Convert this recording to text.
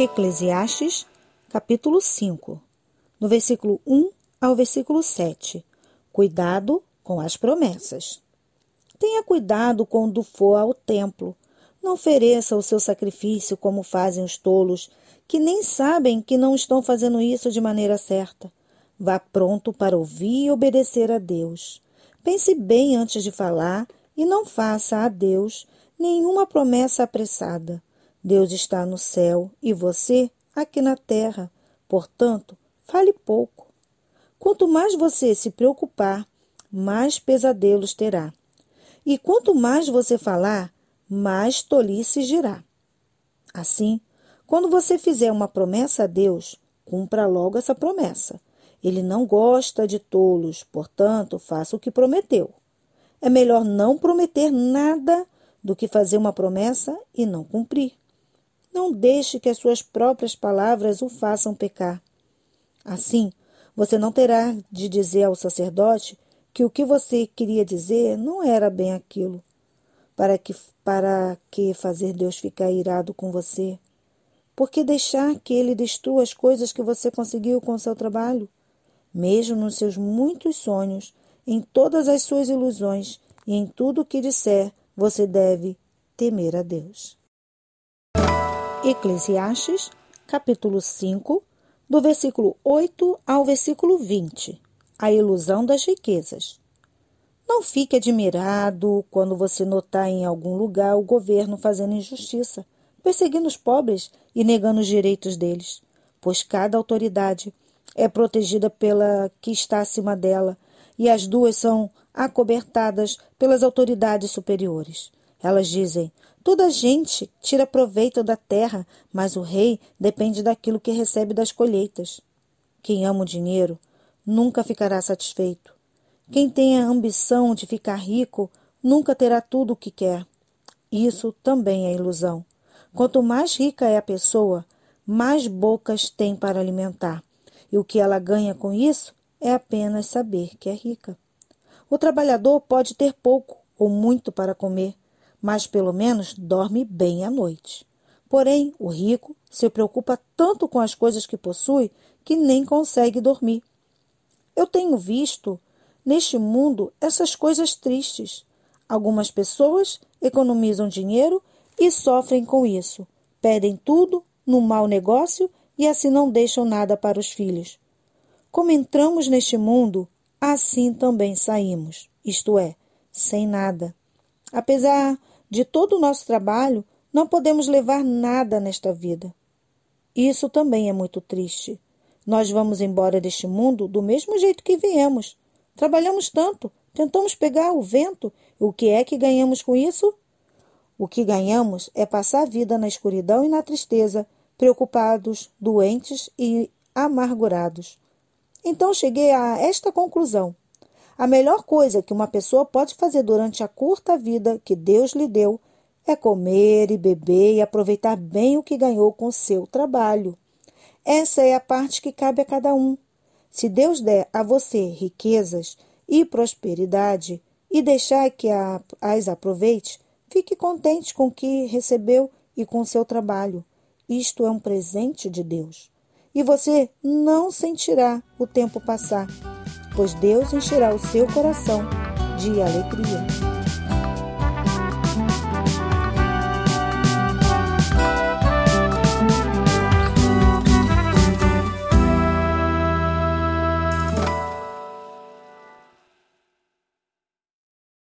Eclesiastes, capítulo 5, no versículo 1 ao versículo 7. Cuidado com as promessas. Tenha cuidado quando for ao templo. Não ofereça o seu sacrifício como fazem os tolos, que nem sabem que não estão fazendo isso de maneira certa. Vá pronto para ouvir e obedecer a Deus. Pense bem antes de falar e não faça a Deus nenhuma promessa apressada. Deus está no céu e você aqui na terra. Portanto, fale pouco. Quanto mais você se preocupar, mais pesadelos terá. E quanto mais você falar, mais tolice dirá. Assim, quando você fizer uma promessa a Deus, cumpra logo essa promessa. Ele não gosta de tolos, portanto, faça o que prometeu. É melhor não prometer nada do que fazer uma promessa e não cumprir. Não deixe que as suas próprias palavras o façam pecar. Assim, você não terá de dizer ao sacerdote que o que você queria dizer não era bem aquilo. Para que, para que fazer Deus ficar irado com você? Por que deixar que ele destrua as coisas que você conseguiu com seu trabalho? Mesmo nos seus muitos sonhos, em todas as suas ilusões e em tudo o que disser, você deve temer a Deus. Eclesiastes, capítulo 5, do versículo 8 ao versículo 20. A ilusão das riquezas. Não fique admirado quando você notar em algum lugar o governo fazendo injustiça, perseguindo os pobres e negando os direitos deles, pois cada autoridade é protegida pela que está acima dela e as duas são acobertadas pelas autoridades superiores. Elas dizem: Toda gente tira proveito da terra, mas o rei depende daquilo que recebe das colheitas. Quem ama o dinheiro nunca ficará satisfeito. Quem tem a ambição de ficar rico nunca terá tudo o que quer. Isso também é ilusão. Quanto mais rica é a pessoa, mais bocas tem para alimentar. E o que ela ganha com isso é apenas saber que é rica. O trabalhador pode ter pouco ou muito para comer, mas pelo menos dorme bem à noite. Porém, o rico se preocupa tanto com as coisas que possui que nem consegue dormir. Eu tenho visto neste mundo essas coisas tristes. Algumas pessoas economizam dinheiro e sofrem com isso. Pedem tudo no mau negócio e assim não deixam nada para os filhos. Como entramos neste mundo, assim também saímos, isto é, sem nada. Apesar de todo o nosso trabalho, não podemos levar nada nesta vida. Isso também é muito triste. Nós vamos embora deste mundo do mesmo jeito que viemos. Trabalhamos tanto, tentamos pegar o vento. O que é que ganhamos com isso? O que ganhamos é passar a vida na escuridão e na tristeza, preocupados, doentes e amargurados. Então cheguei a esta conclusão. A melhor coisa que uma pessoa pode fazer durante a curta vida que Deus lhe deu é comer e beber e aproveitar bem o que ganhou com seu trabalho. Essa é a parte que cabe a cada um. Se Deus der a você riquezas e prosperidade e deixar que as aproveite, fique contente com o que recebeu e com seu trabalho. Isto é um presente de Deus. E você não sentirá o tempo passar pois Deus encherá o seu coração de alegria.